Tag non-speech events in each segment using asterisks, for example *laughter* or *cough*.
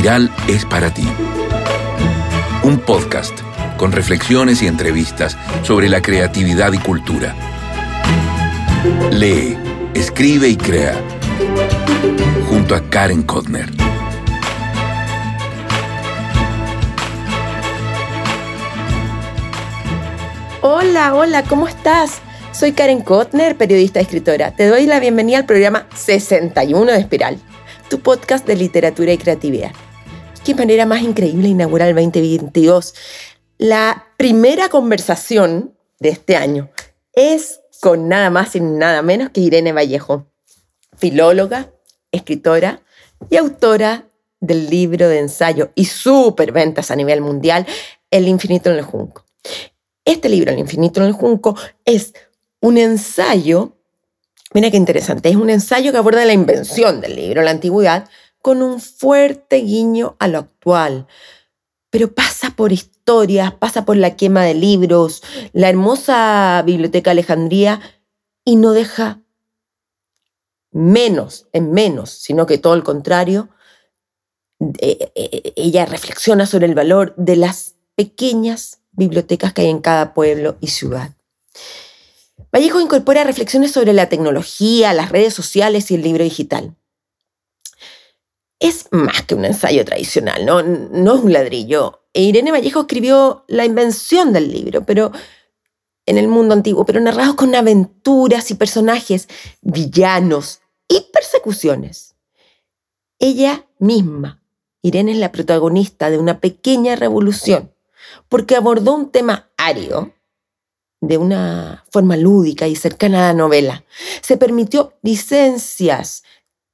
Espiral es para ti. Un podcast con reflexiones y entrevistas sobre la creatividad y cultura. Lee, escribe y crea. Junto a Karen Kotner. Hola, hola, ¿cómo estás? Soy Karen Kotner, periodista y escritora. Te doy la bienvenida al programa 61 de Espiral, tu podcast de literatura y creatividad. Qué manera más increíble inaugurar el 2022. La primera conversación de este año es con nada más y nada menos que Irene Vallejo, filóloga, escritora y autora del libro de ensayo y superventas a nivel mundial, El infinito en el junco. Este libro, El infinito en el junco, es un ensayo, mira qué interesante, es un ensayo que aborda la invención del libro, la antigüedad, con un fuerte guiño a lo actual. Pero pasa por historias, pasa por la quema de libros, la hermosa biblioteca Alejandría y no deja menos en menos, sino que todo el contrario, eh, eh, ella reflexiona sobre el valor de las pequeñas bibliotecas que hay en cada pueblo y ciudad. Vallejo incorpora reflexiones sobre la tecnología, las redes sociales y el libro digital. Es más que un ensayo tradicional, no, no es un ladrillo. E Irene Vallejo escribió la invención del libro, pero en el mundo antiguo, pero narrado con aventuras y personajes, villanos y persecuciones. Ella misma, Irene es la protagonista de una pequeña revolución, porque abordó un tema árido de una forma lúdica y cercana a la novela. Se permitió licencias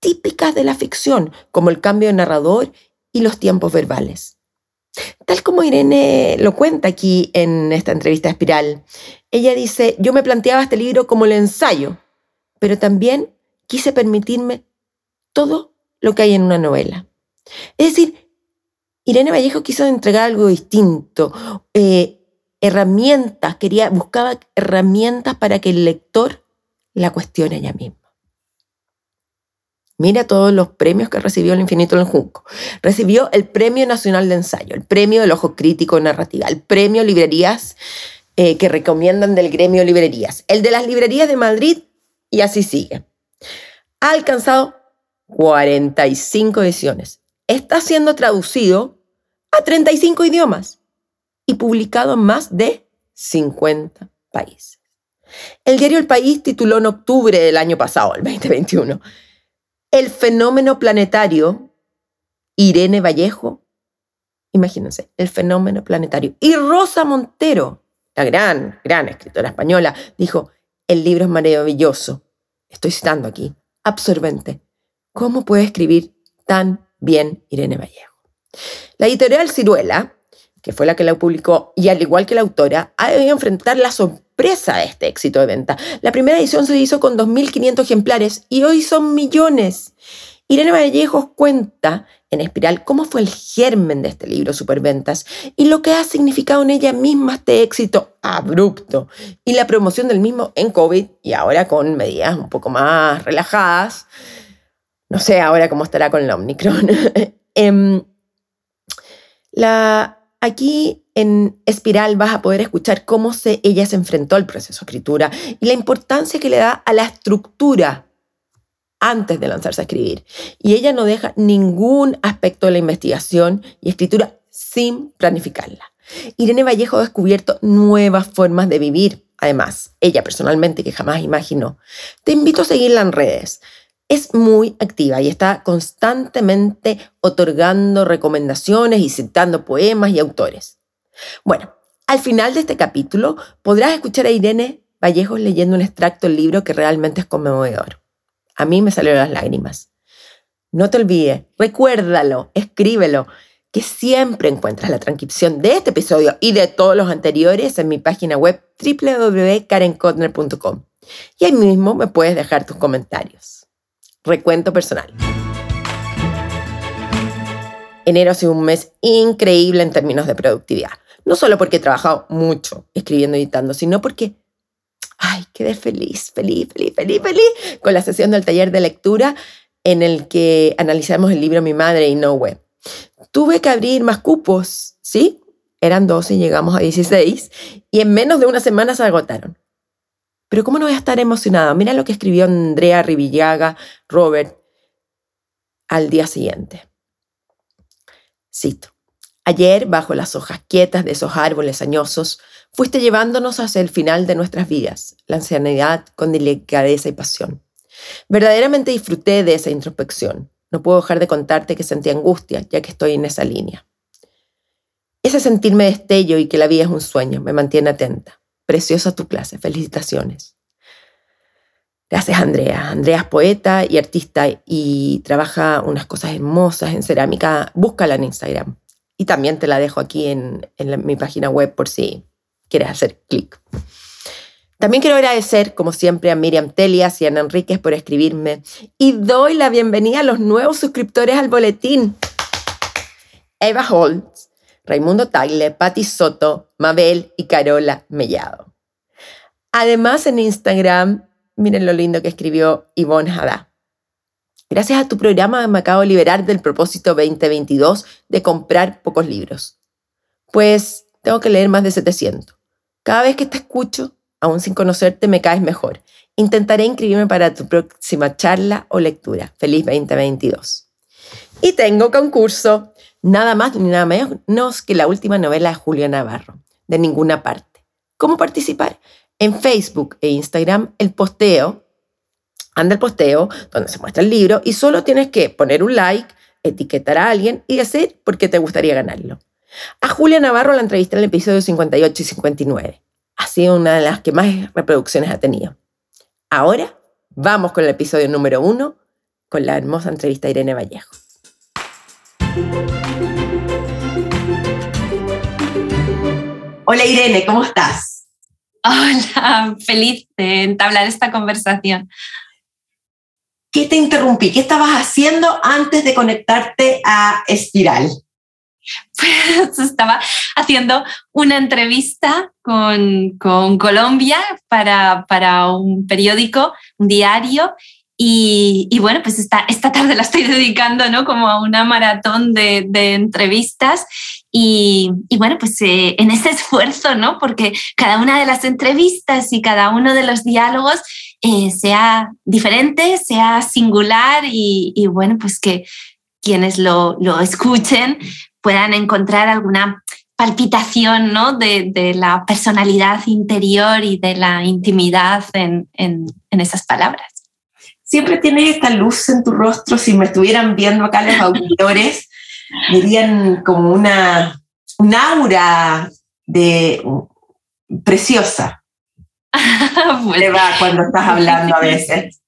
típicas de la ficción, como el cambio de narrador y los tiempos verbales. Tal como Irene lo cuenta aquí en esta entrevista espiral, ella dice, yo me planteaba este libro como el ensayo, pero también quise permitirme todo lo que hay en una novela. Es decir, Irene Vallejo quiso entregar algo distinto, eh, herramientas, quería, buscaba herramientas para que el lector la cuestione ella misma. Mira todos los premios que recibió el Infinito en el Junco. Recibió el Premio Nacional de Ensayo, el Premio del Ojo Crítico Narrativa, el Premio Librerías eh, que recomiendan del Gremio Librerías, el de las Librerías de Madrid y así sigue. Ha alcanzado 45 ediciones. Está siendo traducido a 35 idiomas y publicado en más de 50 países. El diario El País tituló en octubre del año pasado, el 2021, El fenómeno planetario, Irene Vallejo, imagínense, el fenómeno planetario. Y Rosa Montero, la gran, gran escritora española, dijo, el libro es maravilloso, estoy citando aquí, absorbente. ¿Cómo puede escribir tan bien Irene Vallejo? La editorial Ciruela que fue la que la publicó, y al igual que la autora, ha debido enfrentar la sorpresa de este éxito de venta. La primera edición se hizo con 2.500 ejemplares y hoy son millones. Irene Vallejos cuenta en Espiral cómo fue el germen de este libro Superventas y lo que ha significado en ella misma este éxito abrupto y la promoción del mismo en COVID y ahora con medidas un poco más relajadas. No sé ahora cómo estará con la Omicron. *laughs* Em, la Aquí en Espiral vas a poder escuchar cómo se, ella se enfrentó al proceso de escritura y la importancia que le da a la estructura antes de lanzarse a escribir. Y ella no deja ningún aspecto de la investigación y escritura sin planificarla. Irene Vallejo ha descubierto nuevas formas de vivir, además, ella personalmente que jamás imaginó. Te invito a seguirla en redes es muy activa y está constantemente otorgando recomendaciones y citando poemas y autores. Bueno, al final de este capítulo podrás escuchar a Irene Vallejos leyendo un extracto del libro que realmente es conmovedor. A mí me salieron las lágrimas. No te olvides, recuérdalo, escríbelo, que siempre encuentras la transcripción de este episodio y de todos los anteriores en mi página web www.karenkotner.com. Y ahí mismo me puedes dejar tus comentarios. Recuento personal. Enero ha sido un mes increíble en términos de productividad. No solo porque he trabajado mucho escribiendo y editando, sino porque, ay, quedé feliz, feliz, feliz, feliz, feliz con la sesión del taller de lectura en el que analizamos el libro Mi Madre y No Web. tuve que abrir más cupos, ¿sí? Eran 12 y llegamos a 16 y en menos de una semana se agotaron. Pero ¿cómo no voy a estar emocionada? Mira lo que escribió Andrea Rivillaga, Robert, al día siguiente. Cito. Ayer, bajo las hojas quietas de esos árboles añosos, fuiste llevándonos hacia el final de nuestras vidas, la ancianidad con delicadeza y pasión. Verdaderamente disfruté de esa introspección. No puedo dejar de contarte que sentí angustia, ya que estoy en esa línea. Ese sentirme destello y que la vida es un sueño me mantiene atenta. Preciosa tu clase, felicitaciones. Gracias, Andrea. Andrea es poeta y artista y trabaja unas cosas hermosas en cerámica. Búscala en Instagram. Y también te la dejo aquí en, mi página web por si quieres hacer clic. También quiero agradecer, como siempre, a Miriam Telias y a Ana Enríquez por escribirme. Y doy la bienvenida a los nuevos suscriptores al boletín. Eva Holtz, Raimundo Tagle, Patti Soto, Mabel y Carola Mellado. Además, en Instagram, miren lo lindo que escribió Ivonne Hadá. Gracias a tu programa me acabo de liberar del propósito 2022 de comprar pocos libros. Pues tengo que leer más de 700. Cada vez que te escucho, aún sin conocerte, me caes mejor. Intentaré inscribirme para tu próxima charla o lectura. Feliz 2022. Y tengo concurso. Nada más ni nada menos que la última novela de Julio Navarro. De ninguna parte. ¿Cómo participar? En Facebook e Instagram, el posteo anda el posteo donde se muestra el libro y solo tienes que poner un like, etiquetar a alguien y decir por qué te gustaría ganarlo. A Julia Navarro la entrevisté en el episodio 58 y 59. Ha sido una de las que más reproducciones ha tenido. Ahora vamos con el episodio número uno, con la hermosa entrevista a Irene Vallejo. Hola Irene, ¿cómo estás? Hola, feliz de entablar esta conversación. ¿Qué te interrumpí? ¿Qué estabas haciendo antes de conectarte a Espiral? Pues *laughs* estaba haciendo una entrevista con, con Colombia para, para, un periódico, un diario, y, bueno, pues esta, esta tarde la estoy *laughs* dedicando ¿no? como a una maratón de, entrevistas y, bueno, pues eh, en ese *laughs* esfuerzo, ¿no? Porque cada una de las entrevistas y cada uno de los diálogos eh, sea diferente, sea singular y, bueno, pues que quienes lo, lo, escuchen puedan encontrar alguna palpitación ¿no? de, la personalidad interior y de la intimidad en, en esas palabras. Siempre tienes esta luz en tu rostro, si me estuvieran viendo acá los auditores, *laughs* dirían como una, un aura de preciosa. *laughs* pues, va cuando estás hablando a veces.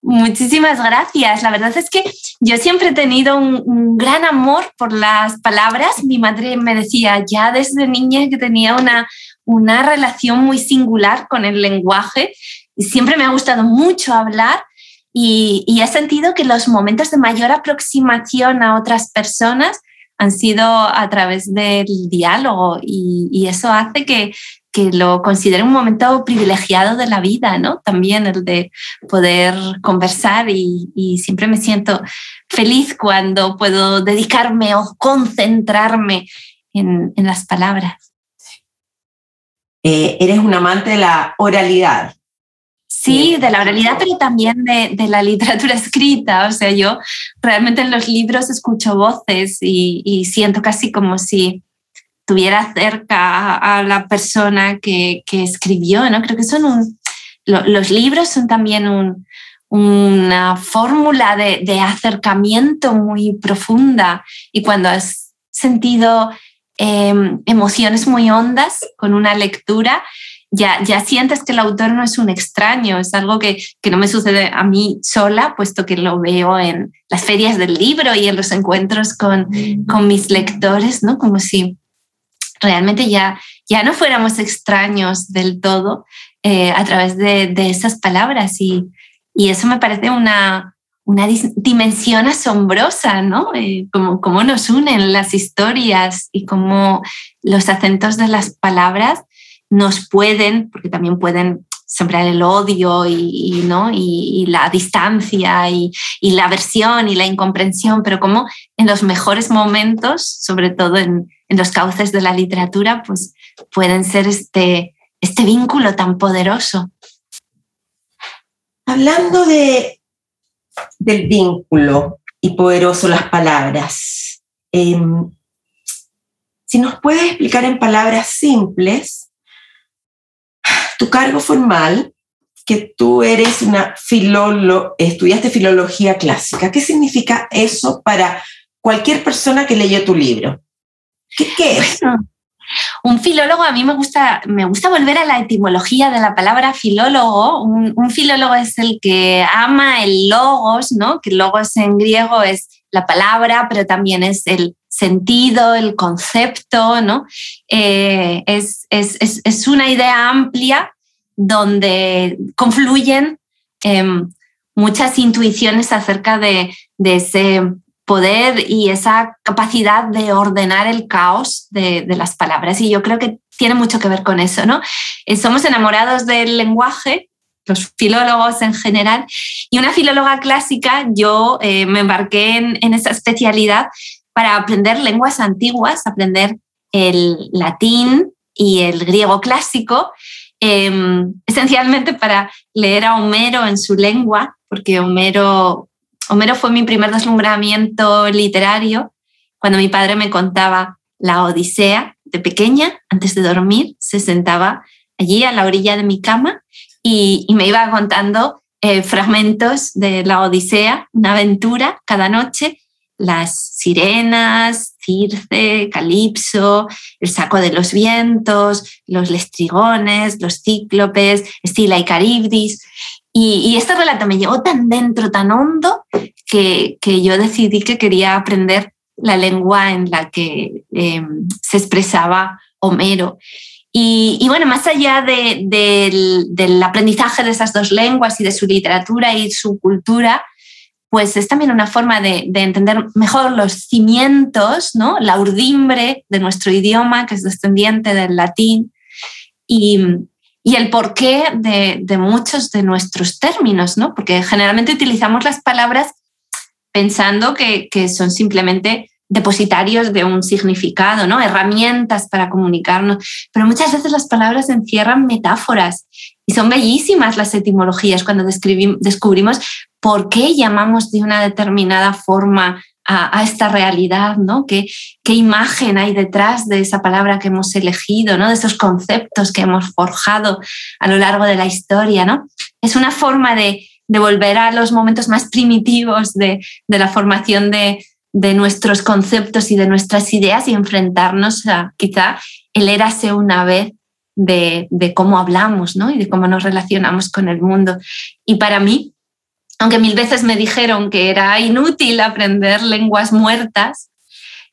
Muchísimas gracias. La verdad es que yo siempre he tenido un, un, gran amor por las palabras. Mi madre me decía ya desde niña que tenía una, una relación muy singular con el lenguaje. Y siempre me ha gustado mucho hablar y, he sentido que los momentos de mayor aproximación a otras personas han sido a través del diálogo y, eso hace que, que lo considero un momento privilegiado de la vida, ¿no? También el de poder conversar y, y, siempre me siento feliz cuando puedo dedicarme o concentrarme en, en las palabras. Eh, eres un amante de la oralidad. Sí, de la oralidad, pero también de, de, la *laughs* literatura escrita. O sea, yo realmente en los libros escucho voces y, y siento casi como si estuviera cerca a la persona que, que escribió, ¿no? Creo que son un, lo, los libros son también un, una fórmula de, de, acercamiento muy profunda y cuando has sentido eh, emociones muy hondas con una lectura, ya, ya sientes que el autor no es un extraño, es algo que, que no me sucede a mí sola, puesto que lo veo en las ferias del libro y en los encuentros con, con mis lectores, ¿no? Como si realmente ya, ya no fuéramos extraños del todo eh, a través de, de, esas palabras y, y eso me parece una, una dimensión asombrosa, ¿no? Eh, como, cómo nos unen las historias y cómo los acentos de las palabras nos pueden, porque también pueden sembrar el odio y, ¿no? y, la distancia y, la aversión y la incomprensión, pero como en los mejores momentos, sobre todo en, los cauces de la literatura, pues pueden ser este, este vínculo tan poderoso. Hablando de, del vínculo y poderoso las palabras, em, si nos puedes explicar en palabras simples tu cargo formal, que tú eres una filóloga, estudiaste filología clásica. ¿Qué significa eso para cualquier persona que leyó tu libro? ¿Qué, es? un filólogo, a mí me gusta, me gusta volver a la etimología de la palabra filólogo. Un, un, filólogo es el que ama el logos, ¿no? que logos en griego es la palabra, pero también es el sentido, el concepto, ¿no? Eh, es, es, una idea amplia donde confluyen em, muchas intuiciones acerca de, ese poder y esa capacidad de ordenar el caos de, las palabras. Y yo creo que tiene mucho que ver con eso, ¿no? Eh, somos enamorados del lenguaje, los filólogos en general, y una filóloga clásica, yo eh, me embarqué en, esa especialidad para aprender lenguas antiguas, aprender el latín y el griego clásico, em, esencialmente para leer a Homero en su lengua, porque Homero, Homero fue mi primer deslumbramiento literario. Cuando mi padre me contaba la Odisea de pequeña, antes de dormir, se sentaba allí a la orilla de mi cama y, me iba contando eh, fragmentos de la Odisea, una aventura cada noche, las sirenas, Circe, Calipso, el saco de los vientos, los lestrigones, los cíclopes, Estila y Caribdis. Y, este relato me llevó tan dentro, tan hondo, que, yo decidí que quería aprender la lengua en la que em, se expresaba Homero. Y, bueno, más allá del aprendizaje de esas dos lenguas y de su literatura y su cultura, pues es también una forma de, entender mejor los cimientos, ¿no? la urdimbre de nuestro idioma, que es descendiente del latín, y, el porqué de, muchos de nuestros términos, ¿no? porque generalmente utilizamos las palabras pensando que, que son simplemente depositarios de un significado, ¿no? herramientas para comunicarnos, pero muchas veces las palabras encierran metáforas y son bellísimas las etimologías cuando descubrimos por qué llamamos de una determinada forma a, esta realidad, ¿no? ¿Qué, ¿Qué, imagen hay detrás de esa palabra que hemos elegido, ¿no? De esos conceptos que hemos forjado a lo largo de la historia, ¿no? Es una forma de, volver a los momentos más primitivos de, de la formación de, de, nuestros conceptos y de nuestras ideas y enfrentarnos a quizá el érase una vez de, cómo hablamos, ¿no? Y de cómo nos relacionamos con el mundo. Y para mí, aunque mil veces me dijeron que era inútil aprender lenguas muertas,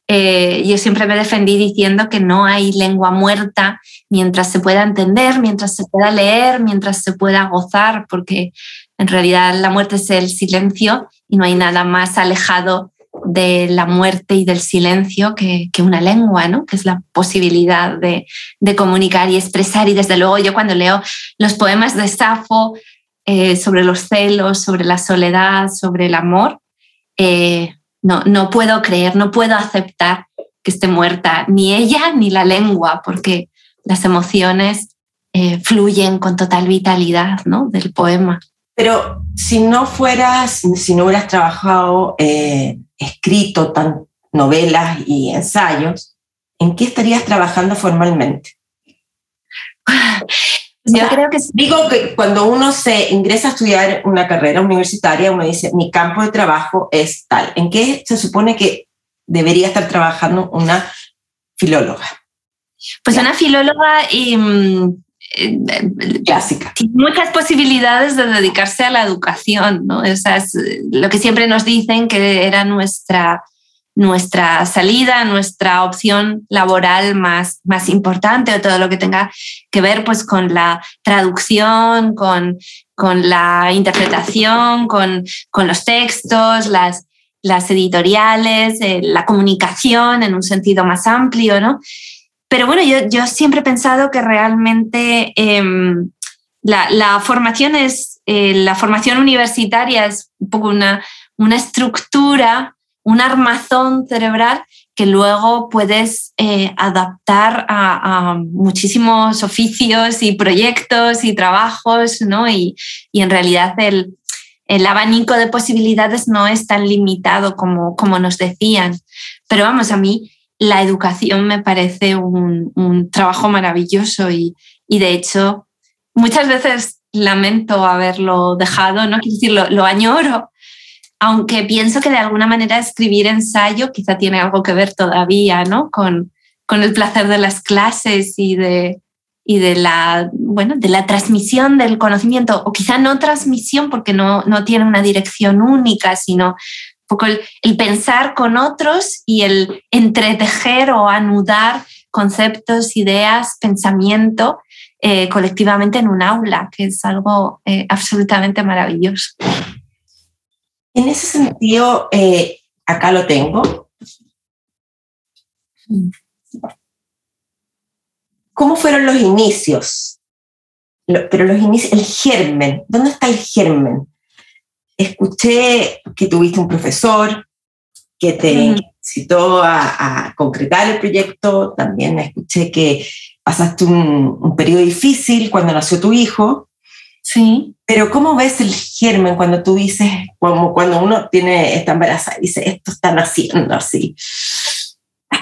eh, yo siempre me defendí diciendo que no hay lengua muerta mientras se pueda entender, mientras se pueda leer, mientras se pueda gozar, porque en realidad la muerte es el silencio y no hay nada más alejado de la muerte y del silencio que, una lengua, ¿no? que es la posibilidad de, de, comunicar y expresar. Y desde luego yo cuando leo los poemas de Safo, eh, sobre los celos, sobre la soledad, sobre el amor, eh, no, no puedo creer, no puedo aceptar que esté muerta ni ella ni la lengua, porque las emociones eh, fluyen con total vitalidad ¿no? del poema. Pero si no fueras, si no hubieras trabajado, escrito tan novelas y ensayos, ¿en qué estarías trabajando formalmente? Yo creo que Digo que cuando uno se ingresa a estudiar una carrera universitaria, uno dice, mi campo de trabajo es tal. ¿En qué se supone que debería estar trabajando una filóloga? Pues una filóloga mm, eh, clásica. Muchas posibilidades de dedicarse a la educación, ¿no? Esa es lo que siempre nos dicen que era nuestra nuestra salida, nuestra opción laboral más, más importante o todo lo que tenga que ver pues, con la traducción, con, con la interpretación, con, con los textos, las, las editoriales, eh, la comunicación en un sentido más amplio, ¿no? Pero bueno, yo, yo siempre he pensado que realmente em, la, formación es, eh, la formación universitaria es un poco una, una estructura, un armazón cerebral que luego puedes eh, adaptar a, muchísimos oficios y proyectos y trabajos, ¿no? Y, en realidad el, abanico de posibilidades no es tan limitado como, como nos decían. Pero vamos, a mí la educación me parece un, trabajo maravilloso y, de hecho muchas veces lamento haberlo dejado, no quiero decir, lo, añoro, aunque pienso que de alguna manera escribir ensayo quizá tiene algo que ver todavía ¿no? con, el placer de las clases y de, la, bueno, de la transmisión del conocimiento, o quizá no transmisión porque no, tiene una dirección única, sino poco el, pensar con otros y el entretejer o anudar conceptos, ideas, pensamiento eh, colectivamente en un aula, que es algo eh, absolutamente maravilloso. En ese sentido, eh, acá lo tengo. ¿Cómo fueron los inicios? pero los inicios, el germen, ¿dónde está el germen? Escuché que tuviste un profesor que te citó a, concretar el proyecto, también escuché que pasaste un, un periodo difícil cuando nació tu hijo. Sí. Pero ¿cómo ves el germen cuando tú dices, como cuando uno tiene, está embarazada y dice, esto está naciendo así?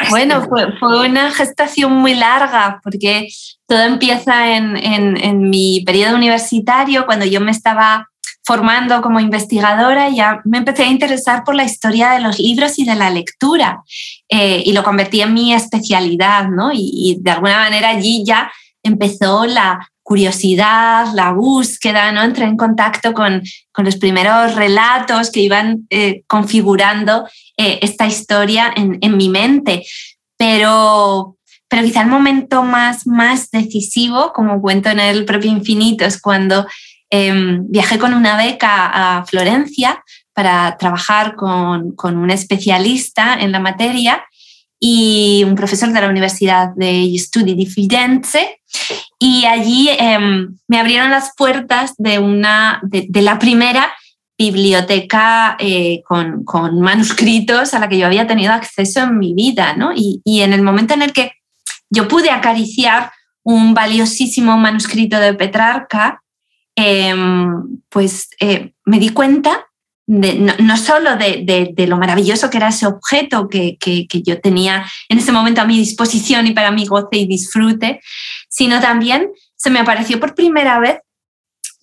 Bueno, fue, fue, una gestación muy larga porque todo empieza en, en, en, mi periodo universitario, cuando yo me estaba formando como investigadora, ya me empecé a interesar por la historia de los libros y de la lectura eh, y lo convertí en mi especialidad, ¿no? Y, y de alguna manera allí ya empezó la, curiosidad, la búsqueda, ¿no? Entré en contacto con, con los primeros relatos que iban eh, configurando eh, esta historia en, en, mi mente. Pero, pero quizá el momento más, más decisivo, como cuento en el propio Infinito, es cuando em, viajé con una beca a Florencia para trabajar con, un especialista en la materia y un profesor de la Universidad de Studi di Firenze y allí em, me abrieron las puertas de, una, de, la primera biblioteca eh, con, manuscritos a la que yo había tenido acceso en mi vida, ¿no? Y, en el momento en el que yo pude acariciar un valiosísimo manuscrito de Petrarca, em, pues eh, me di cuenta no, solo de, lo maravilloso que era ese objeto que, yo tenía en ese momento a mi disposición y para mi goce y disfrute, sino también se me apareció por primera vez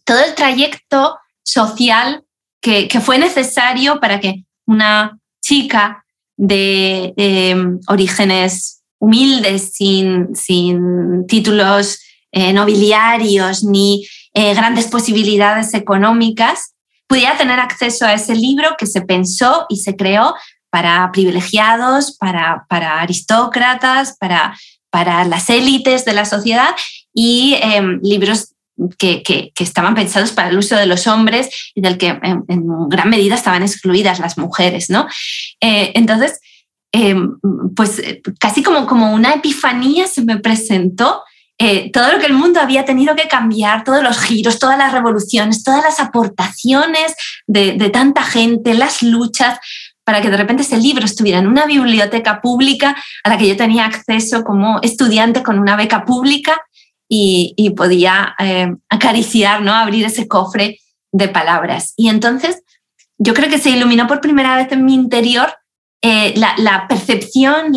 todo el trayecto social que, fue necesario para que una chica de em, orígenes humildes, sin, sin títulos eh, nobiliarios ni eh, grandes posibilidades económicas, pudiera tener acceso a ese libro que se pensó y se creó para privilegiados, para, para aristócratas, para, para las élites de la sociedad y em, libros que, que, estaban pensados para el uso de los hombres y del que en, gran medida estaban excluidas las mujeres. ¿no? Eh, entonces, em, pues casi como, como una epifanía se me presentó eh, todo lo que el mundo había tenido que cambiar, todos los giros, todas las revoluciones, todas las aportaciones de, tanta gente, las luchas, para que de repente ese libro estuviera en una biblioteca pública a la que yo tenía acceso como estudiante con una beca pública y, podía eh, acariciar, ¿no? abrir ese cofre de palabras. Y entonces yo creo que se iluminó por primera vez en mi interior eh, la, percepción,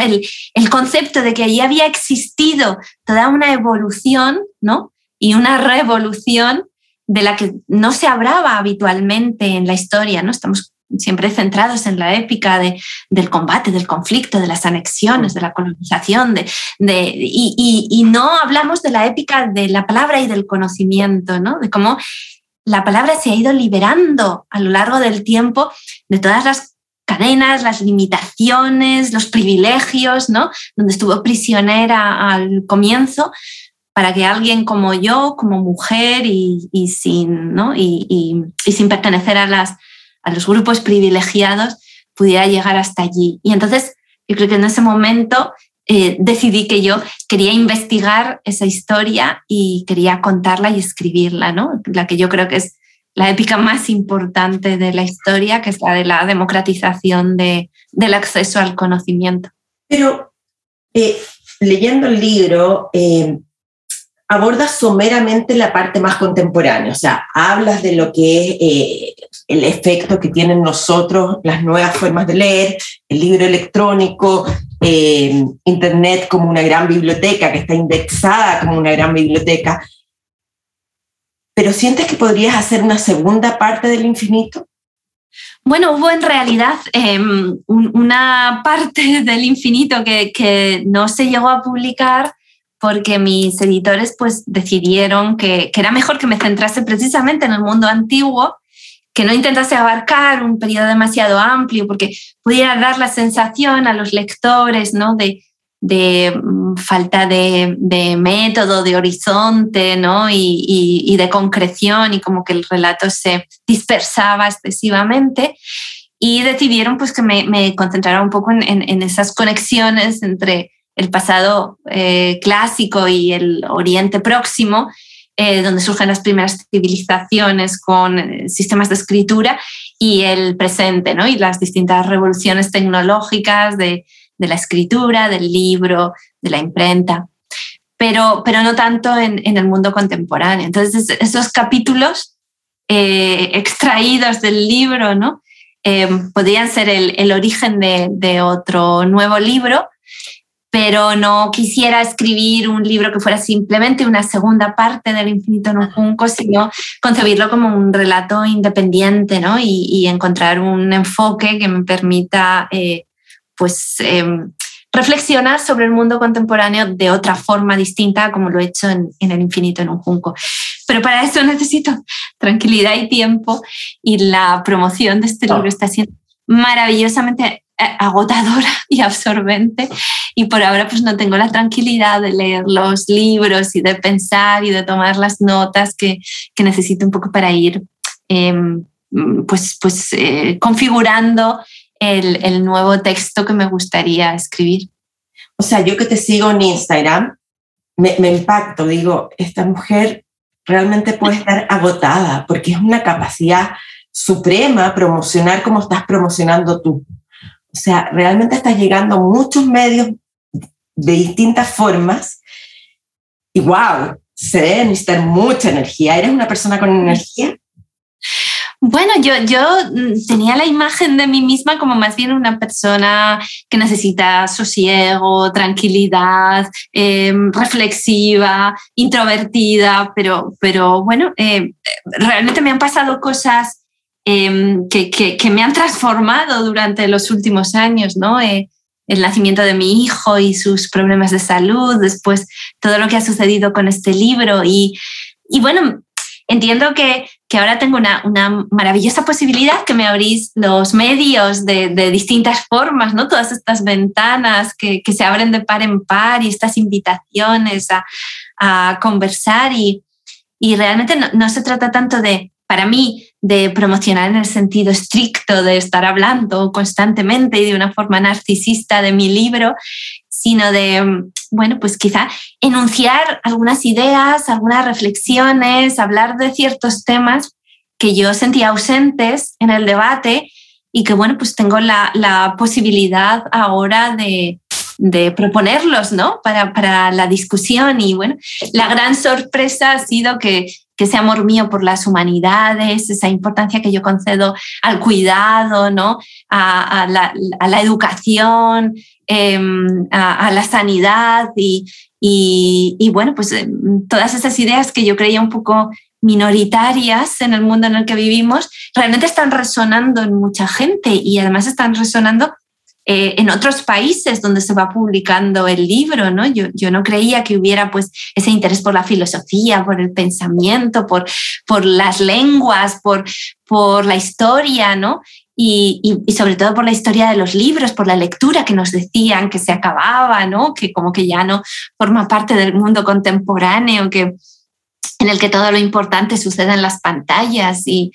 el, concepto de que allí había existido toda una evolución y una revolución de la que no se hablaba habitualmente en la historia. ¿no? Estamos siempre centrados en la épica de, del combate, del conflicto, de las anexiones, de la colonización, y, y, no hablamos de la épica de la palabra y del conocimiento, ¿no? de cómo la palabra se ha ido liberando a lo largo del tiempo de todas las cadenas, las limitaciones, los privilegios, ¿no? Donde estuvo prisionera al comienzo para que alguien como yo, como mujer y, sin, ¿no? y, sin pertenecer a, las, a los grupos privilegiados, pudiera llegar hasta allí. Y entonces yo creo que en ese momento eh, decidí que yo quería investigar esa historia y quería contarla y escribirla, ¿no? La que yo creo que es la épica más importante de la historia, que es la de la democratización de, del acceso al conocimiento. Pero eh, leyendo el libro, eh, abordas someramente la parte más contemporánea, o sea, hablas de lo que es eh, el efecto que tienen nosotros las nuevas formas de leer, el libro electrónico, eh, Internet como una gran biblioteca, que está indexada como una gran biblioteca. Pero ¿sientes que podrías hacer una segunda parte del infinito? Bueno, hubo en realidad em, una parte *laughs* del infinito que, que no se llegó a publicar porque mis editores pues decidieron que, era mejor que me centrase precisamente en el mundo antiguo, que no intentase abarcar un periodo demasiado amplio, porque pudiera dar la sensación a los lectores ¿no? de, mm, falta de, método, de horizonte ¿no? y, de concreción y como que el relato se dispersaba excesivamente y decidieron pues que me, concentrara un poco en esas conexiones entre el pasado eh, clásico y el Oriente Próximo, eh, donde surgen las primeras civilizaciones con eh, sistemas de escritura, y el presente, ¿no? y las distintas revoluciones tecnológicas de, la escritura, del libro, de la imprenta, pero, pero no tanto en, el mundo contemporáneo. Entonces, esos capítulos extraídos del libro ¿no? podrían ser el, origen de otro nuevo libro pero no quisiera escribir un libro que fuera simplemente una segunda parte del infinito en un junco, sino concebirlo como un relato independiente ¿no? y, encontrar un enfoque que me permita eh, pues, em, reflexionar sobre el mundo contemporáneo de otra forma distinta como lo he hecho en, en el infinito en un junco. Pero para eso necesito tranquilidad y tiempo y la promoción de este libro está siendo maravillosamente eh, agotadora *laughs* y absorbente y por ahora pues no tengo la tranquilidad de leer los libros y de pensar y de tomar las notas que, que necesito un poco para ir em, pues, pues eh, configurando el, el, nuevo texto que me gustaría escribir. O sea, yo que te sigo en Instagram, me, me impacto, digo, esta mujer realmente puede *laughs* estar agotada porque es una capacidad suprema promocionar como estás promocionando tú. O sea, realmente estás llegando a muchos medios de distintas formas y wow, se debe necesitar mucha energía. ¿Eres una persona con energía? Bueno, yo, yo mm, tenía la imagen de mí misma como más bien una persona que necesita sosiego, tranquilidad, em, reflexiva, introvertida, pero, pero bueno, eh, realmente me han pasado cosas Em, que, que, me han transformado durante los últimos años, ¿no? Eh, el nacimiento de mi hijo y sus problemas de salud, después todo lo que ha sucedido con este libro y, y bueno, entiendo que, que ahora tengo una, una, maravillosa posibilidad que me abrís los medios de, de distintas formas, ¿no? Todas estas ventanas que, que, se abren de par en par y estas invitaciones a, a conversar y, y realmente no, no, se trata tanto de, para mí, de promocionar en el sentido estricto de estar hablando constantemente y de una forma narcisista de mi libro, sino de, bueno, pues quizá enunciar algunas ideas, algunas reflexiones, hablar de ciertos temas que yo sentía ausentes en el debate y que, bueno, pues tengo la, la posibilidad ahora de, de proponerlos, ¿no? Para, para, la discusión. Y bueno, la gran sorpresa ha sido que que ese amor mío por las humanidades, esa importancia que yo concedo al cuidado, ¿no? a, la, educación, em, a, la sanidad y, y, bueno, pues em, todas esas ideas que yo creía un poco minoritarias en el mundo en el que vivimos, realmente están resonando en mucha gente y además están resonando eh, en otros países donde se va publicando el libro, ¿no? Yo, yo, no creía que hubiera pues ese interés por la filosofía, por el pensamiento, por, por las lenguas, por, por la historia, ¿no? Y, y, sobre todo por la historia de los libros, por la lectura que nos decían que se acababa, ¿no? Que como que ya no forma parte del mundo contemporáneo, que, en el que todo lo importante sucede en las pantallas y,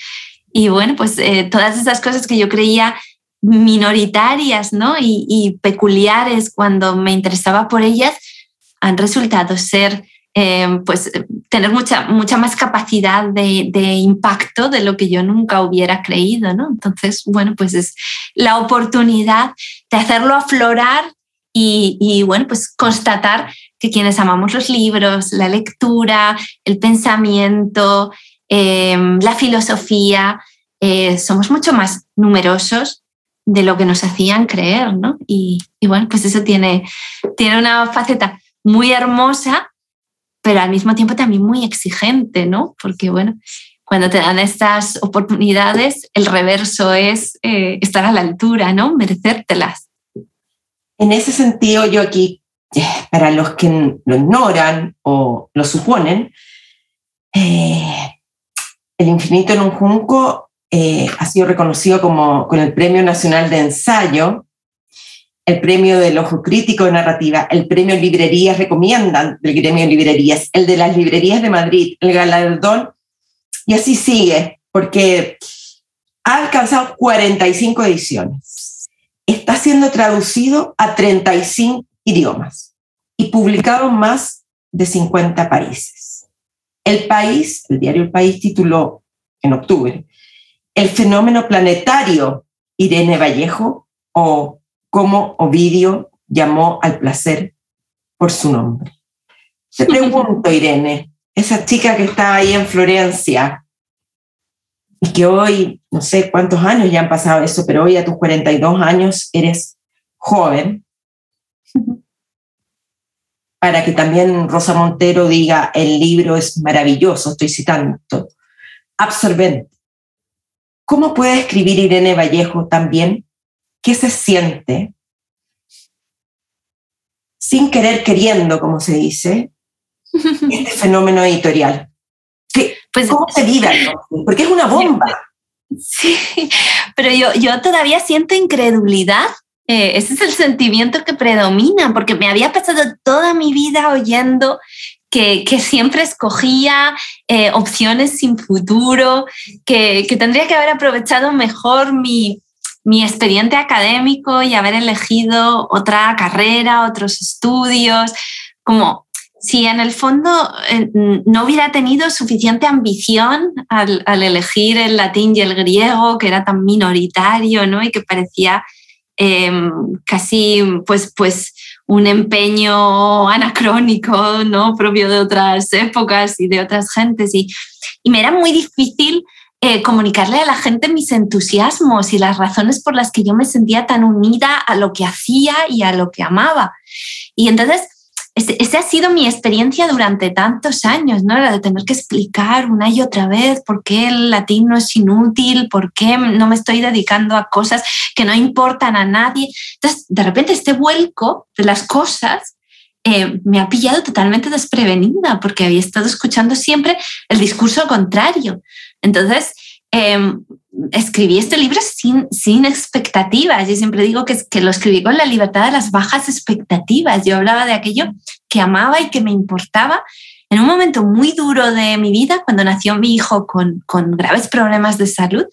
y bueno, pues eh, todas esas cosas que yo creía minoritarias ¿no? y, peculiares cuando me interesaba por ellas, han resultado ser, eh, pues, tener mucha, mucha más capacidad de, impacto de lo que yo nunca hubiera creído. ¿no? Entonces, bueno, pues es la oportunidad de hacerlo aflorar y, bueno, pues constatar que quienes amamos los libros, la lectura, el pensamiento, eh, la filosofía, eh, somos mucho más numerosos de lo que nos hacían creer, ¿no? Y, bueno, pues eso tiene, tiene una faceta muy hermosa, pero al mismo tiempo también muy exigente, ¿no? Porque bueno, cuando te dan estas oportunidades, el reverso es eh, estar a la altura, ¿no? Merecértelas. En ese sentido, yo aquí, eh, para los que lo ignoran o lo suponen, el infinito en un junco eh, ha sido reconocido como, con el Premio Nacional de Ensayo, el Premio del Ojo Crítico de Narrativa, el Premio Librerías Recomiendan del Gremio Librerías, el de las Librerías de Madrid, el galardón, y así sigue, porque ha alcanzado 45 ediciones. Está siendo traducido a 35 idiomas y publicado en más de 50 países. El País, el diario El País tituló en octubre, el fenómeno planetario Irene Vallejo o cómo Ovidio llamó al placer por su nombre. Te pregunto, *laughs* Irene, esa chica que está ahí en Florencia y que hoy, no sé cuántos años ya han pasado eso, pero hoy a tus 42 años eres joven, *laughs* para que también Rosa Montero diga, el libro es maravilloso, estoy citando, absorbente, ¿Cómo puede escribir Irene Vallejo también? ¿Qué se siente? Sin querer queriendo, como se dice, *laughs* este fenómeno editorial. pues, ¿Cómo se vive? Porque es una bomba. Sí, pero yo, yo todavía siento incredulidad. Eh, ese es el sentimiento que predomina, porque me había pasado toda mi vida oyendo que, siempre escogía eh, opciones sin futuro, que, tendría que haber aprovechado mejor mi, expediente académico y haber elegido otra carrera, otros estudios, como si en el fondo eh, no hubiera tenido suficiente ambición al, elegir el latín y el griego, que era tan minoritario, ¿no? Y que parecía em, casi, pues, pues, un empeño anacrónico, ¿no? propio de otras épocas y de otras gentes. Y, y me era muy difícil eh, comunicarle a la gente mis entusiasmos y las razones por las que yo me sentía tan unida a lo que hacía y a lo que amaba. Y entonces esa ha sido mi experiencia durante tantos años, ¿no? La de tener que explicar una y otra vez por qué el latín no es inútil, por qué no me estoy dedicando a cosas que no importan a nadie. Entonces, de repente, este vuelco de las cosas eh, me ha pillado totalmente desprevenida porque había estado escuchando siempre el discurso contrario. Entonces, em, escribí este libro sin, sin expectativas. Yo siempre digo que, que lo escribí con la libertad de las bajas expectativas. Yo hablaba de aquello que amaba y que me importaba en un momento muy duro de mi vida, cuando nació mi hijo con, con graves problemas de salud,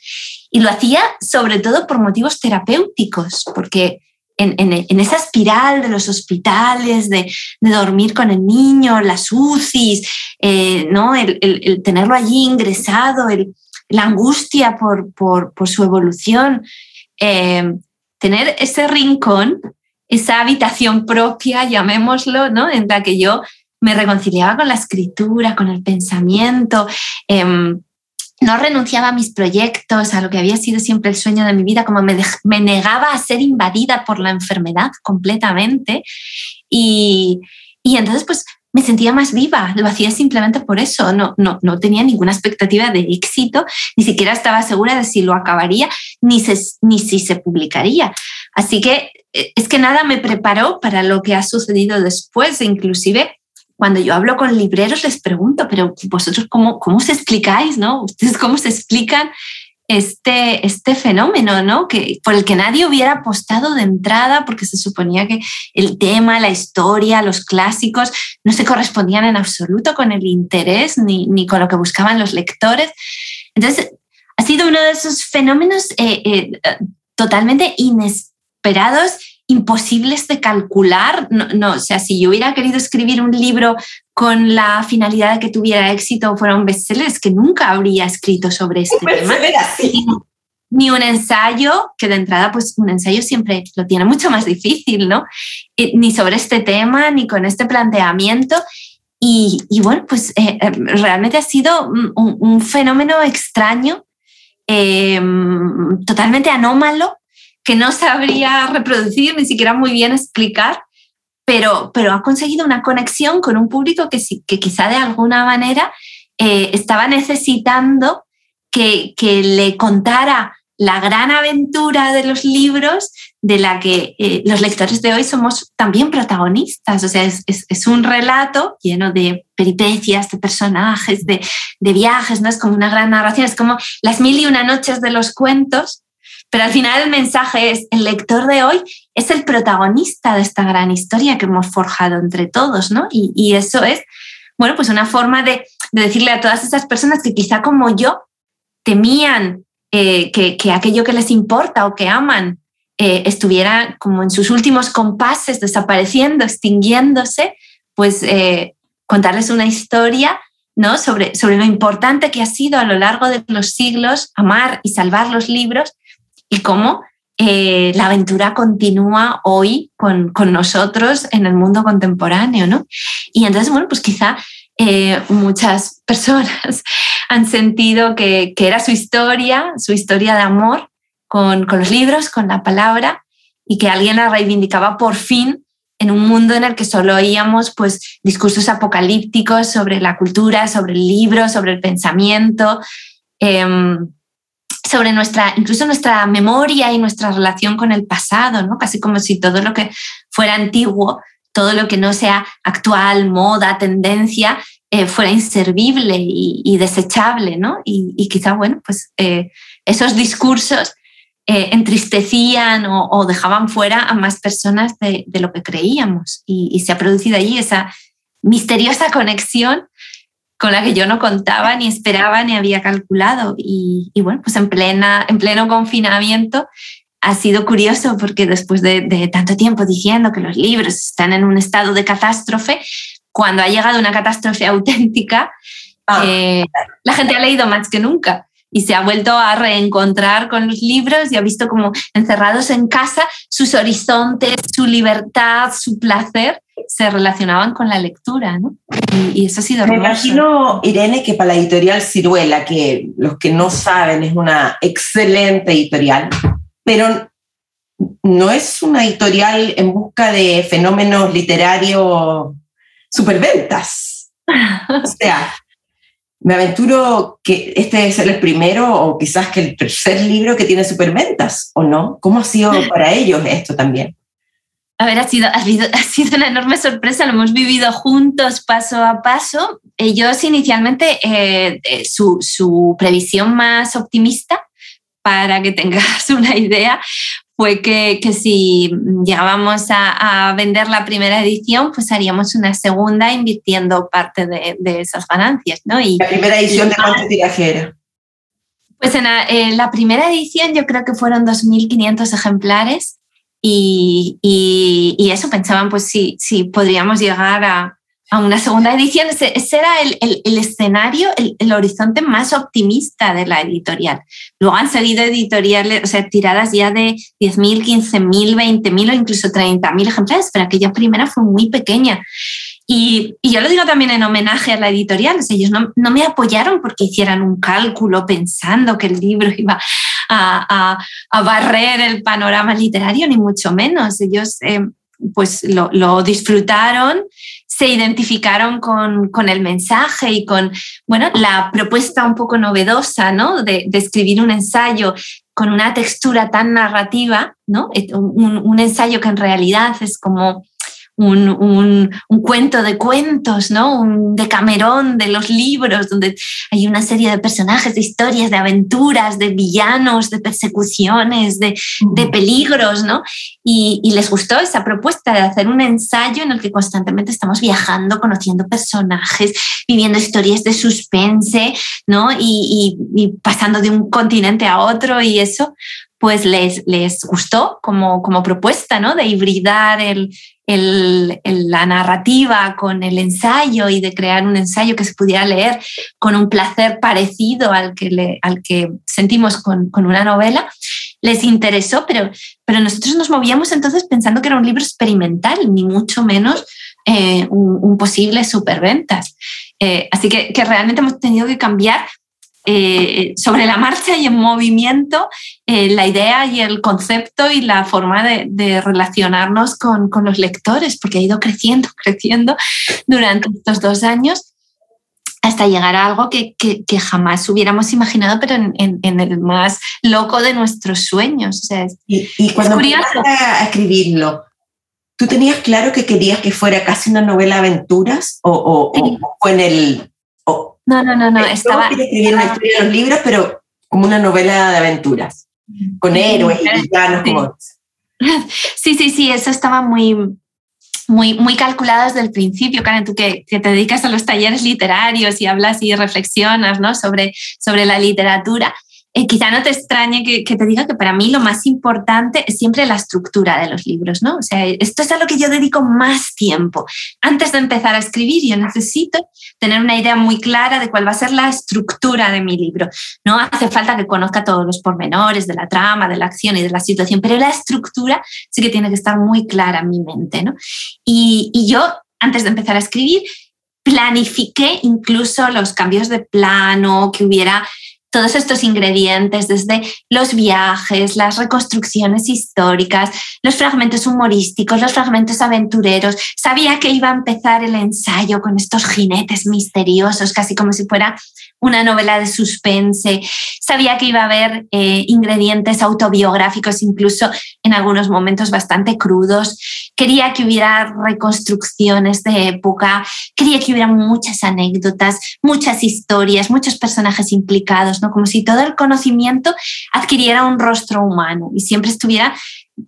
y lo hacía sobre todo por motivos terapéuticos, porque en, en, esa espiral de los hospitales, de, de, dormir con el niño, las UCIs, eh, ¿no? El, el, el, tenerlo allí ingresado, el, la angustia por, su evolución, eh, tener ese rincón, esa habitación propia, llamémoslo, ¿no? en la que yo me reconciliaba con la escritura, con el pensamiento, em, no renunciaba a mis proyectos, a lo que había sido siempre el sueño de mi vida, como me, me negaba a ser invadida por la enfermedad completamente. Y, y entonces, pues me sentía más viva, lo hacía simplemente por eso, no, no, no tenía ninguna expectativa de éxito, ni siquiera estaba segura de si lo acabaría, ni, ni si se publicaría. Así que eh, es que nada me preparó para lo que ha sucedido después, inclusive cuando yo hablo con libreros les pregunto, pero vosotros cómo, cómo se explicáis, ¿no? ¿Ustedes cómo se explican este, este fenómeno, ¿no? Que, por el que nadie hubiera apostado de entrada, porque se suponía que el tema, la historia, los clásicos no se correspondían en absoluto con el interés ni, ni con lo que buscaban los lectores. Entonces, ha sido uno de esos fenómenos eh, eh, totalmente inesperados, imposibles de calcular. No, o sea, si yo hubiera querido escribir un libro con la finalidad de que tuviera éxito o fuera un bestseller, es que nunca habría escrito sobre este tema. Ni un ensayo, que de entrada, pues un ensayo siempre lo tiene mucho más difícil, ¿no? ni sobre este tema, ni con este planteamiento. Y, bueno, pues eh, eh, realmente ha sido un, fenómeno extraño, eh, totalmente anómalo, que no sabría reproducir, ni siquiera muy bien explicar, pero, pero ha conseguido una conexión con un público que, que quizá de alguna manera estaba necesitando que, que, le contara la gran aventura de los libros de la que eh, los lectores de hoy somos también protagonistas. O sea, es, un relato lleno de peripecias, de personajes, de, viajes, ¿no? Es como una gran narración, es como las mil y una noches de los cuentos, pero al final el mensaje es, el lector de hoy es el protagonista de esta gran historia que hemos forjado entre todos, ¿no? Y, eso es, bueno, pues una forma de, de decirle a todas esas personas que quizá como yo temían eh, que, aquello que les importa o que aman eh, estuviera como en sus últimos compases, desapareciendo, extinguiéndose, pues eh, contarles una historia ¿no? sobre, sobre lo importante que ha sido a lo largo de los siglos amar y salvar los libros y cómo la aventura continúa hoy con, con, nosotros en el mundo contemporáneo. ¿no? Y entonces, bueno, pues quizá eh, muchas *laughs* personas han sentido que, era su historia, su historia de amor con, los libros, con la palabra, y que alguien la reivindicaba por fin en un mundo en el que solo oíamos pues, discursos apocalípticos sobre la cultura, sobre el libro, sobre el pensamiento, em, sobre nuestra, incluso nuestra memoria y nuestra relación con el pasado, ¿no? casi como si todo lo que fuera antiguo todo lo que no sea actual, moda, tendencia, eh, fuera inservible y, desechable, ¿no? Y, quizá, bueno, pues eh, esos discursos eh, entristecían o, dejaban fuera a más personas de, lo que creíamos. Y, se ha producido allí esa misteriosa conexión con la que yo no contaba, ni esperaba, ni había calculado. Y, bueno, pues en, plena, en pleno confinamiento ha sido curioso porque después de, tanto tiempo diciendo que los libros están en un estado de catástrofe, cuando ha llegado una catástrofe *laughs* auténtica, ah. eh, la gente ha leído más que nunca y se ha vuelto a reencontrar con los libros y ha visto como encerrados en casa sus horizontes, su libertad, su placer se relacionaban con la lectura, ¿no? Y, eso ha sido Me imagino, Irene, que para la editorial Ciruela, que los que no saben es una excelente editorial, pero no es una editorial en busca de fenómenos literarios superventas. O sea, me aventuro que este es el primero o quizás que el tercer libro que tiene superventas, ¿o no? ¿Cómo ha sido *laughs* para ellos esto también? A ver, ha sido, ha sido, una enorme sorpresa, lo hemos vivido juntos paso a paso. Ellos inicialmente, eh, eh, su, su, previsión más optimista para que tengas *laughs* una idea, fue que, que si llegábamos a, vender la primera edición, pues haríamos una segunda invirtiendo parte de, de esas ganancias. ¿no? Y, ¿La primera edición de cuánto tiraje era? Pues en la, primera edición yo creo que fueron 2.500 ejemplares y, y, y, eso pensaban pues si, si podríamos llegar a, a una segunda edición. Ese, era el, el, escenario, el, el, horizonte más optimista de la editorial. Luego han seguido editoriales, o sea, tiradas ya de 10.000, 15.000, 20.000 o incluso 30.000 ejemplares, pero aquella primera fue muy pequeña. Y, y, yo lo digo también en homenaje a la editorial, o sea, ellos no, no, me apoyaron porque hicieran un cálculo pensando que el libro iba a, a, a barrer el panorama literario, ni mucho menos. Ellos eh, pues lo disfrutaron se identificaron con, con, el mensaje y con bueno, la propuesta un poco novedosa ¿no? de, de escribir un ensayo con una textura tan narrativa, ¿no? un, un, ensayo que en realidad es como un, un, un, cuento de cuentos, ¿no? Un decamerón de los libros, donde hay una serie de personajes, de historias, de aventuras, de villanos, de persecuciones, de, de peligros, ¿no? Y, y, les gustó esa propuesta de hacer un ensayo en el que constantemente estamos viajando, conociendo personajes, viviendo historias de suspense, ¿no? Y, y, y pasando de un continente a otro y eso, pues les, les gustó como, como propuesta, ¿no? De hibridar el, la narrativa con el ensayo y de crear un ensayo que se pudiera leer con un placer parecido al que, al que sentimos con, con, una novela, les interesó, pero, pero nosotros nos movíamos entonces pensando que era un libro experimental, ni mucho menos eh, un, posible superventas. Eh, así que realmente hemos tenido que cambiar eh, sobre la marcha y en movimiento eh, la idea y el concepto y la forma de, de relacionarnos con, con, los lectores, porque ha ido creciendo, *laughs* creciendo durante estos dos años hasta llegar a algo que, que, que jamás hubiéramos imaginado, pero en, en, en, el más loco de nuestros sueños. O sea, es, y, y, cuando empezaste a escribirlo, ¿tú tenías claro que querías que fuera casi una novela aventuras o, o, sí. o fue en el... No, no, no, no. Estaba, escribir una historia de los libros, pero como una novela de aventuras, con héroes y villanos. Sí. Como... *laughs* sí, sí, sí, eso estaba muy, muy, muy calculado desde el principio, Karen, tú que, que, te dedicas a los talleres literarios y hablas y reflexionas ¿no? sobre, sobre la literatura eh, quizá no te extrañe que, que, te diga que para mí lo más importante es siempre la estructura de los libros, ¿no? O sea, esto es a lo que yo dedico más tiempo. Antes de empezar a escribir, yo necesito tener una idea muy clara de cuál va a ser la estructura de mi libro. No hace falta que conozca todos los pormenores de la trama, de la acción y de la situación, pero la estructura sí que tiene que estar muy clara en mi mente, ¿no? Y, y yo, antes de empezar a escribir, planifiqué incluso los cambios de plano, que hubiera todos estos ingredientes, desde los viajes, las reconstrucciones históricas, los fragmentos humorísticos, los fragmentos aventureros. Sabía que iba a empezar el ensayo con estos jinetes misteriosos, casi como si fuera una novela de suspense. Sabía que iba a haber eh, ingredientes autobiográficos, incluso en algunos momentos bastante crudos. Quería que hubiera reconstrucciones de época. Quería que hubiera muchas anécdotas, muchas historias, muchos personajes implicados, ¿no? Como si todo el conocimiento adquiriera un rostro humano y siempre estuviera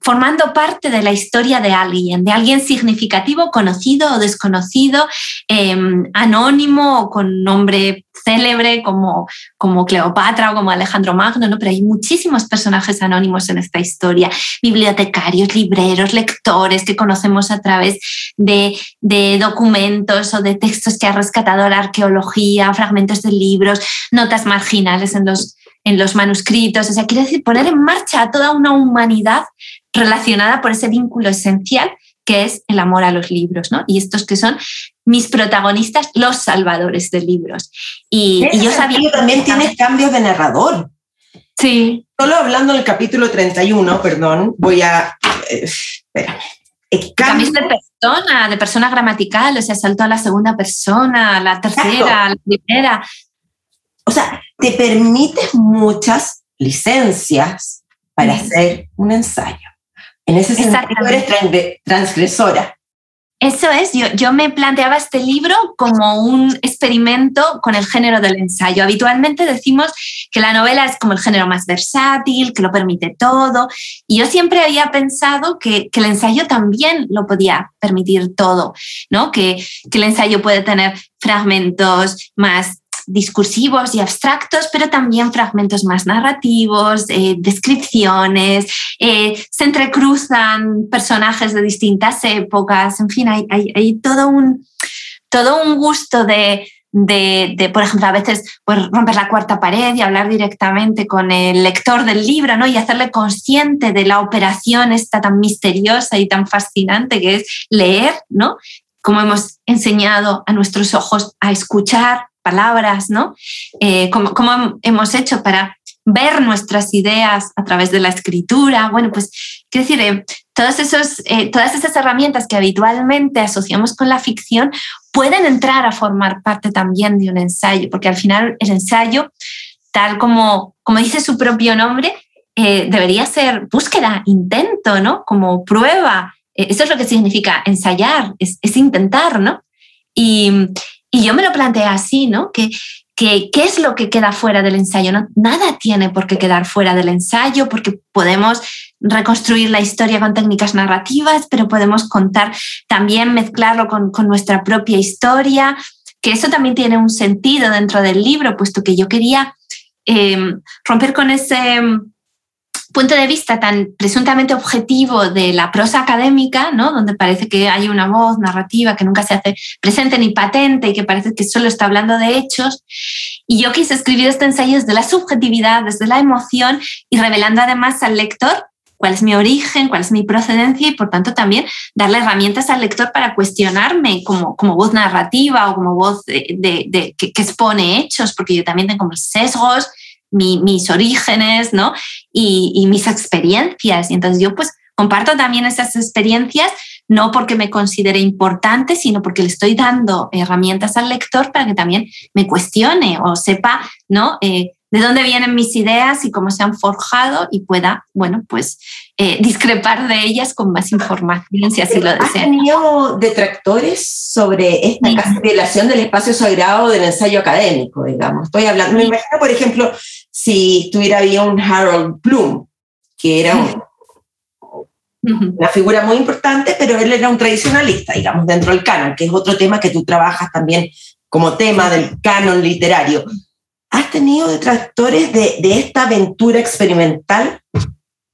formando parte de la historia de alguien, de alguien significativo, conocido o desconocido, eh, anónimo o con nombre célebre como, como Cleopatra o como Alejandro Magno, ¿no? pero hay muchísimos personajes anónimos en esta historia, bibliotecarios, libreros, lectores que conocemos a través de, de documentos o de textos que ha rescatado la arqueología, fragmentos de libros, notas marginales en los, en los manuscritos, o sea, quiere decir poner en marcha a toda una humanidad relacionada por ese vínculo esencial que es el amor a los libros, ¿no? Y estos que son mis protagonistas, los salvadores de libros. Y, y yo sabía... Que también tienes cambios de narrador. Sí. Solo hablando del capítulo 31, perdón, voy a... Eh, espérame. Eh, cambios de persona, de persona gramatical, o sea, saltó a la segunda persona, a la tercera, Exacto. a la primera. O sea, te permites muchas licencias para hacer un ensayo. En ese sentido eres transgresora. Eso es, yo, yo, me planteaba este libro como un experimento con el género del ensayo. Habitualmente decimos que la novela es como el género más versátil, que lo permite todo, y yo siempre había pensado que, que el ensayo también lo podía permitir todo, ¿no? que, que el ensayo puede tener fragmentos más discursivos y abstractos, pero también fragmentos más narrativos, eh, descripciones, eh, se entrecruzan personajes de distintas épocas, en fin, hay, todo, un, todo un gusto de, de, de, por ejemplo, a veces pues, romper la cuarta pared y hablar directamente con el lector del libro, ¿no? Y hacerle consciente de la operación esta tan misteriosa y tan fascinante que es leer, ¿no? Como hemos enseñado a nuestros ojos a escuchar, palabras, ¿no? Eh, ¿cómo, ¿Cómo hemos hecho para ver nuestras ideas a través de la escritura? Bueno, pues, quiero decir, eh, eh, todas esas herramientas que habitualmente asociamos con la ficción pueden entrar a formar parte también de un ensayo, porque al final el ensayo, tal como, como dice su propio nombre, eh, debería ser búsqueda, intento, ¿no? Como prueba, eso es lo que significa ensayar, es, intentar, ¿no? Y, yo me lo planteé así, ¿no? Que, ¿Qué es lo que queda fuera del ensayo? Nada tiene por qué quedar fuera del ensayo porque podemos reconstruir la historia con técnicas narrativas, pero podemos contar también, mezclarlo con, nuestra propia historia, que eso también tiene un sentido dentro del libro, puesto que yo quería eh, romper con ese punto de vista tan presuntamente objetivo de la prosa académica, ¿no? donde parece que hay una voz narrativa que nunca se hace presente ni patente y que parece que solo está hablando de hechos. Y yo quise escribir este ensayo desde la subjetividad, desde la emoción y revelando además al lector cuál es mi origen, cuál es mi procedencia y por tanto también darle herramientas al lector para cuestionarme como, como voz narrativa o como voz de, que, que, expone hechos, porque yo también tengo mis sesgos, mis orígenes, ¿no? Y, mis experiencias. Y entonces yo pues comparto también esas experiencias, no porque me considere importante, sino porque le estoy dando herramientas al lector para que también me cuestione o sepa, ¿no? Eh, de dónde vienen mis ideas y cómo se han forjado y pueda, bueno, pues eh, discrepar de ellas con más información, si así lo desea. ¿Has tenido detractores sobre esta cancelación del espacio sagrado del ensayo académico, digamos? Estoy hablando, me imagino, por ejemplo, si estuviera había un Harold Bloom, que era una figura muy importante, pero él era un tradicionalista, digamos, dentro del canon, que es otro tema que tú trabajas también como tema del canon literario. ¿Has tenido detractores de, de esta aventura experimental?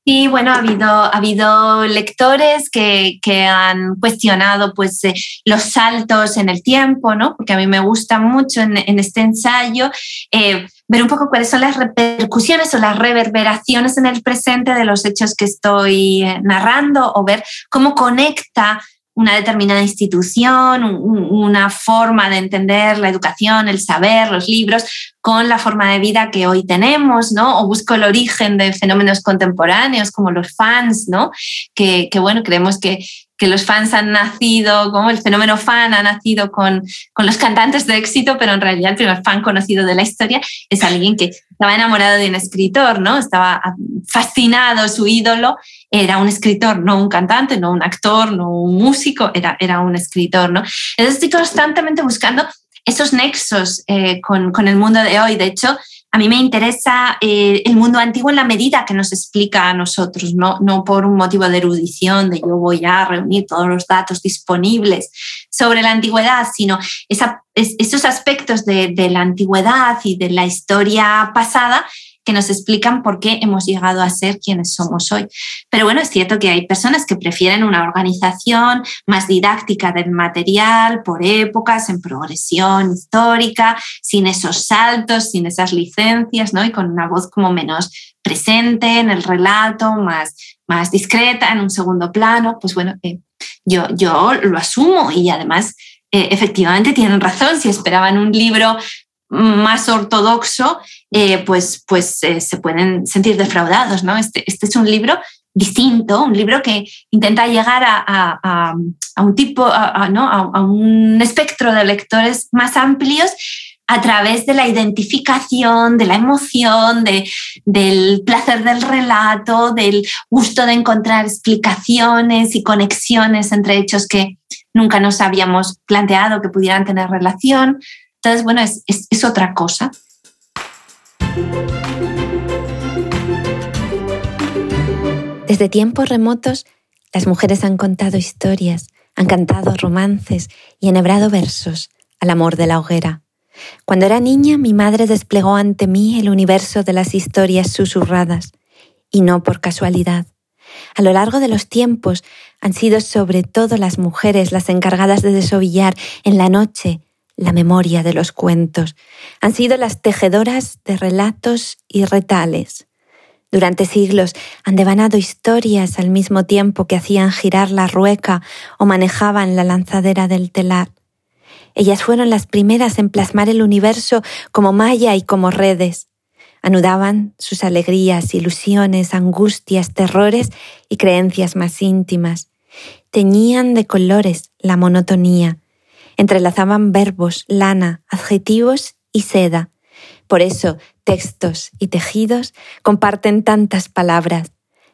Sí, bueno, ha habido, ha habido lectores que, que han cuestionado pues, eh, los saltos en el tiempo, ¿no? porque a mí me gusta mucho en, en este ensayo eh, ver un poco cuáles son las repercusiones o las reverberaciones en el presente de los hechos que estoy eh, narrando o ver cómo conecta una determinada institución, una forma de entender la educación, el saber, los libros, con la forma de vida que hoy tenemos, ¿no? O busco el origen de fenómenos contemporáneos como los fans, ¿no? Que, bueno, creemos que que los fans han nacido, como el fenómeno fan ha nacido con, con, los cantantes de éxito, pero en realidad el primer fan conocido de la historia es alguien que estaba enamorado de un escritor, ¿no? Estaba fascinado, su ídolo era un escritor, no un cantante, no un actor, no un músico, era, era un escritor, ¿no? Entonces estoy constantemente buscando esos nexos eh, con, con el mundo de hoy. De hecho, a mí me interesa eh, el mundo antiguo en la medida que nos explica a nosotros, no, no por un motivo de erudición, de yo voy a reunir todos los datos disponibles sobre la antigüedad, sino esos aspectos de, de la antigüedad y de la historia pasada que nos explican por qué hemos llegado a ser quienes somos hoy. Pero bueno, es cierto que hay personas que prefieren una organización más didáctica del material, por épocas, en progresión histórica, sin esos saltos, sin esas licencias, ¿no? Y con una voz como menos presente en el relato, más, más discreta, en un segundo plano. Pues bueno, eh, yo, yo lo asumo y además eh, efectivamente tienen razón. Si esperaban un libro más ortodoxo, eh, pues, pues eh, se pueden sentir defraudados. ¿no? Este, este, es un libro distinto, un libro que intenta llegar a, un tipo, ¿no? a, un espectro de lectores más amplios a través de la identificación, de la emoción, de, del placer del relato, del gusto de encontrar explicaciones y conexiones entre hechos que nunca nos habíamos planteado que pudieran tener relación, entonces, bueno, es, otra cosa. Desde tiempos remotos, las mujeres han contado historias, han cantado romances y enhebrado versos al amor de la hoguera. Cuando era niña, mi madre desplegó ante mí el universo de las historias susurradas, y no por casualidad. A lo largo de los tiempos han sido sobre todo las mujeres las encargadas de desovillar en la noche la memoria de los cuentos. Han sido las tejedoras de relatos y retales. Durante siglos han devanado historias al mismo tiempo que hacían girar la rueca o manejaban la lanzadera del telar. Ellas fueron las primeras en plasmar el universo como malla y como redes. Anudaban sus alegrías, ilusiones, angustias, terrores y creencias más íntimas. Teñían de colores la monotonía, entrelazaban verbos, lana, adjetivos y seda. Por eso, textos y tejidos comparten tantas palabras.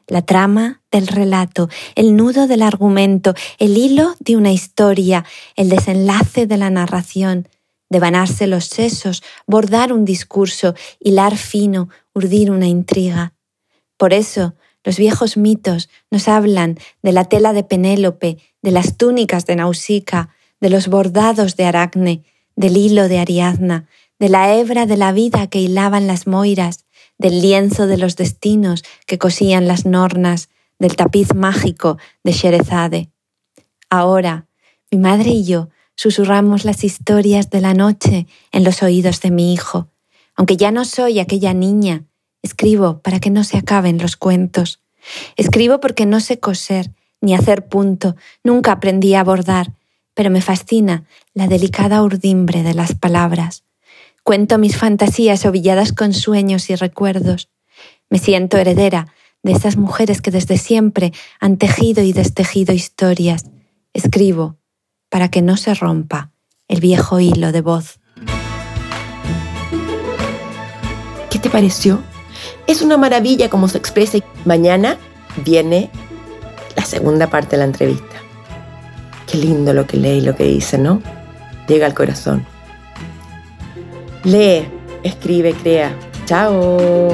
la trama del relato, el nudo del argumento, el hilo de una historia, el desenlace de la narración, devanarse los sesos, bordar un discurso, hilar fino, urdir una intriga. Por eso, los viejos mitos nos hablan de la tela de Penélope, de las túnicas de Nausicaa, de los bordados de Aracne, del hilo de Ariadna, de la hebra de la vida que hilaban las moiras, del lienzo de los destinos que cosían las nornas, del tapiz mágico de Sherezade. Ahora, mi madre y yo susurramos las historias de la noche en los oídos de mi hijo. Aunque ya no soy aquella niña, escribo para que no se acaben los cuentos. Escribo porque no sé coser ni hacer punto, nunca aprendí a bordar, pero me fascina la delicada urdimbre de las palabras. Cuento mis fantasías ovilladas con sueños y recuerdos. Me siento heredera de esas mujeres que desde siempre han tejido y destejido historias. Escribo para que no se rompa el viejo hilo de voz. ¿Qué te pareció? Es una maravilla cómo se expresa. Mañana viene la segunda parte de la entrevista. Qué lindo lo que lee y lo que dice, ¿no? Llega al corazón. Lee, escribe, crea. Chao.